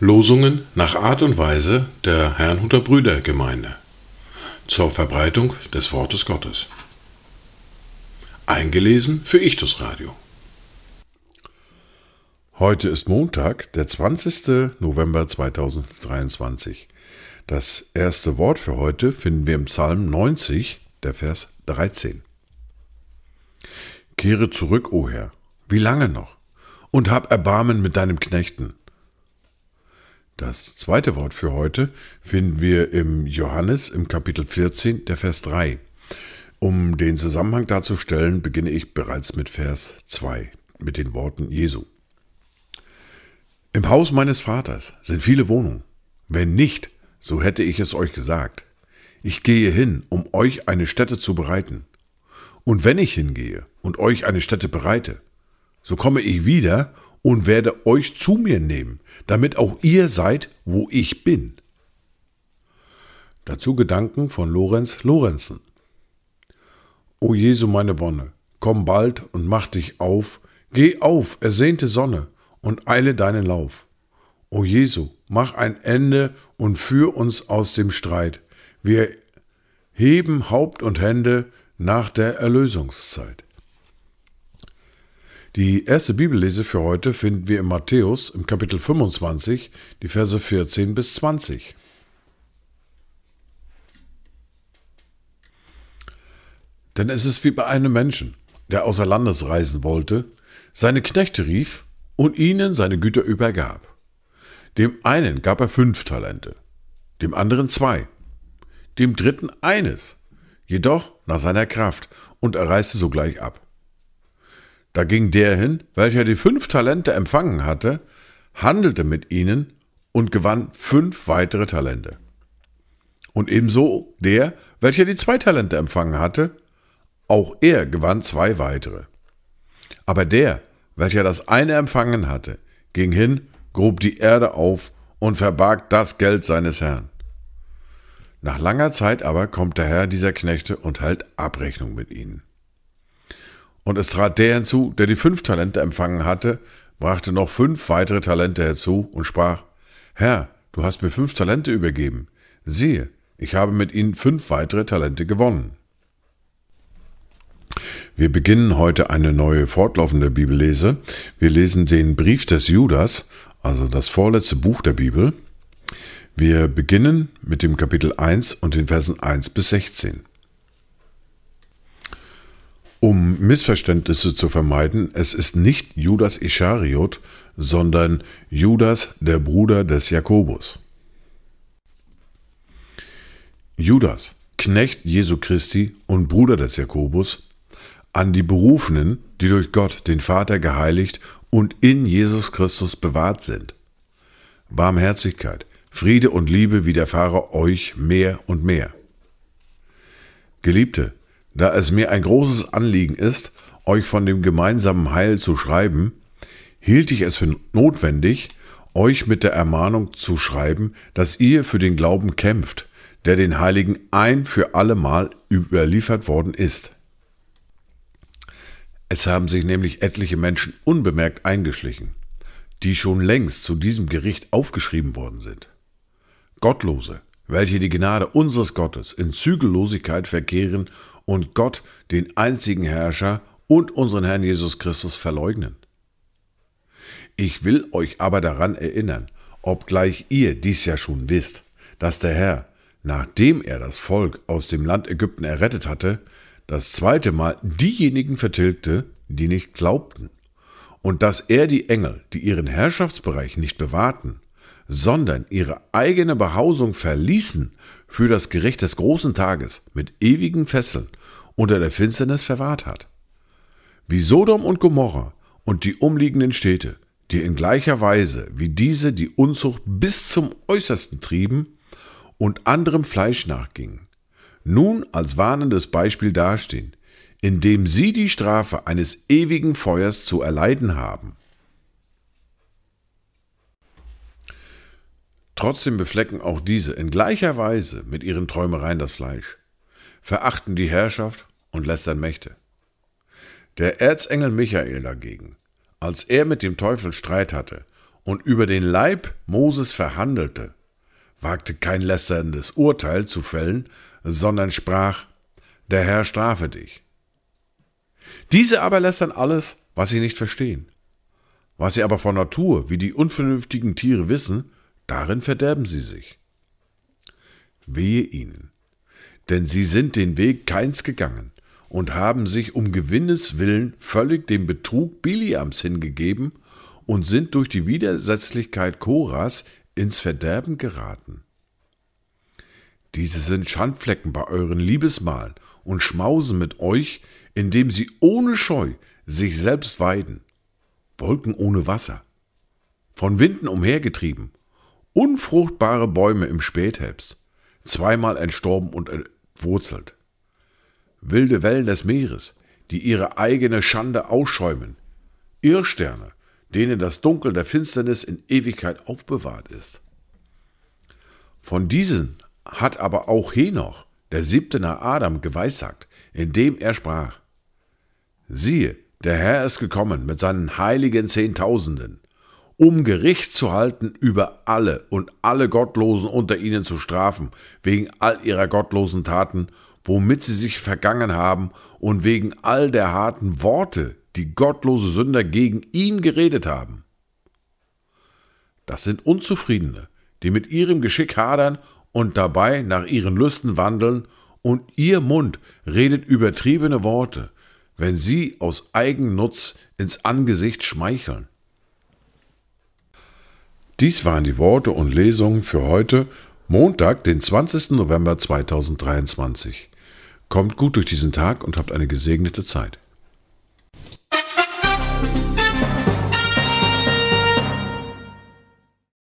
Losungen nach Art und Weise der Herrnhuter Brüdergemeinde zur Verbreitung des Wortes Gottes. Eingelesen für Ichtus Radio. Heute ist Montag, der 20. November 2023. Das erste Wort für heute finden wir im Psalm 90, der Vers 13. Kehre zurück, o Herr, wie lange noch? Und hab Erbarmen mit deinem Knechten das zweite Wort für heute finden wir im Johannes im Kapitel 14, der Vers 3. Um den Zusammenhang darzustellen, beginne ich bereits mit Vers 2, mit den Worten Jesu. Im Haus meines Vaters sind viele Wohnungen. Wenn nicht, so hätte ich es euch gesagt. Ich gehe hin, um euch eine Stätte zu bereiten. Und wenn ich hingehe und euch eine Stätte bereite, so komme ich wieder und werde euch zu mir nehmen, damit auch ihr seid, wo ich bin. Dazu Gedanken von Lorenz Lorenzen. O Jesu meine Wonne, komm bald und mach dich auf, geh auf, ersehnte Sonne, und eile deinen Lauf. O Jesu, mach ein Ende und führ uns aus dem Streit. Wir heben Haupt und Hände nach der Erlösungszeit. Die erste Bibellese für heute finden wir in Matthäus im Kapitel 25, die Verse 14 bis 20. Denn es ist wie bei einem Menschen, der außer Landes reisen wollte, seine Knechte rief und ihnen seine Güter übergab. Dem einen gab er fünf Talente, dem anderen zwei, dem dritten eines, jedoch nach seiner Kraft, und er reiste sogleich ab. Da ging der hin, welcher die fünf Talente empfangen hatte, handelte mit ihnen und gewann fünf weitere Talente. Und ebenso der, welcher die zwei Talente empfangen hatte, auch er gewann zwei weitere. Aber der, welcher das eine empfangen hatte, ging hin, grub die Erde auf und verbarg das Geld seines Herrn. Nach langer Zeit aber kommt der Herr dieser Knechte und hält Abrechnung mit ihnen. Und es trat der hinzu, der die fünf Talente empfangen hatte, brachte noch fünf weitere Talente herzu und sprach, Herr, du hast mir fünf Talente übergeben. Siehe, ich habe mit ihnen fünf weitere Talente gewonnen. Wir beginnen heute eine neue fortlaufende Bibellese. Wir lesen den Brief des Judas, also das vorletzte Buch der Bibel. Wir beginnen mit dem Kapitel 1 und den Versen 1 bis 16. Um Missverständnisse zu vermeiden, es ist nicht Judas Ischariot, sondern Judas, der Bruder des Jakobus. Judas, Knecht Jesu Christi und Bruder des Jakobus, an die Berufenen, die durch Gott, den Vater, geheiligt und in Jesus Christus bewahrt sind. Barmherzigkeit, Friede und Liebe widerfahre euch mehr und mehr. Geliebte, da es mir ein großes Anliegen ist, euch von dem gemeinsamen Heil zu schreiben, hielt ich es für notwendig, euch mit der Ermahnung zu schreiben, dass ihr für den Glauben kämpft, der den Heiligen ein für allemal überliefert worden ist. Es haben sich nämlich etliche Menschen unbemerkt eingeschlichen, die schon längst zu diesem Gericht aufgeschrieben worden sind. Gottlose, welche die Gnade unseres Gottes in Zügellosigkeit verkehren und Gott, den einzigen Herrscher und unseren Herrn Jesus Christus verleugnen. Ich will euch aber daran erinnern, obgleich ihr dies ja schon wisst, dass der Herr, nachdem er das Volk aus dem Land Ägypten errettet hatte, das zweite Mal diejenigen vertilgte, die nicht glaubten, und dass er die Engel, die ihren Herrschaftsbereich nicht bewahrten, sondern ihre eigene Behausung verließen für das Gericht des großen Tages mit ewigen Fesseln unter der Finsternis verwahrt hat. Wie Sodom und Gomorra und die umliegenden Städte, die in gleicher Weise wie diese die Unzucht bis zum Äußersten trieben und anderem Fleisch nachgingen, nun als warnendes Beispiel dastehen, indem sie die Strafe eines ewigen Feuers zu erleiden haben. Trotzdem beflecken auch diese in gleicher Weise mit ihren Träumereien das Fleisch, verachten die Herrschaft und lästern Mächte. Der Erzengel Michael dagegen, als er mit dem Teufel Streit hatte und über den Leib Moses verhandelte, wagte kein lästerndes Urteil zu fällen, sondern sprach, der Herr strafe dich. Diese aber lästern alles, was sie nicht verstehen. Was sie aber von Natur, wie die unvernünftigen Tiere wissen, darin verderben sie sich. Wehe ihnen, denn sie sind den Weg keins gegangen und haben sich um Gewinnes willen völlig dem Betrug Biliams hingegeben und sind durch die Widersetzlichkeit Koras ins Verderben geraten. Diese sind Schandflecken bei euren Liebesmahlen und schmausen mit euch, indem sie ohne Scheu sich selbst weiden. Wolken ohne Wasser, von Winden umhergetrieben, unfruchtbare Bäume im Spätherbst, zweimal entstorben und entwurzelt. Wilde Wellen des Meeres, die ihre eigene Schande ausschäumen, Irrsterne, denen das Dunkel der Finsternis in Ewigkeit aufbewahrt ist. Von diesen hat aber auch Henoch, der siebte nach Adam, geweissagt, indem er sprach: Siehe, der Herr ist gekommen mit seinen heiligen Zehntausenden, um Gericht zu halten über alle und alle Gottlosen unter ihnen zu strafen, wegen all ihrer gottlosen Taten, womit sie sich vergangen haben, und wegen all der harten Worte, die gottlose Sünder gegen ihn geredet haben. Das sind Unzufriedene, die mit ihrem Geschick hadern und dabei nach ihren Lüsten wandeln, und ihr Mund redet übertriebene Worte, wenn sie aus Eigennutz ins Angesicht schmeicheln. Dies waren die Worte und Lesungen für heute, Montag, den 20. November 2023. Kommt gut durch diesen Tag und habt eine gesegnete Zeit.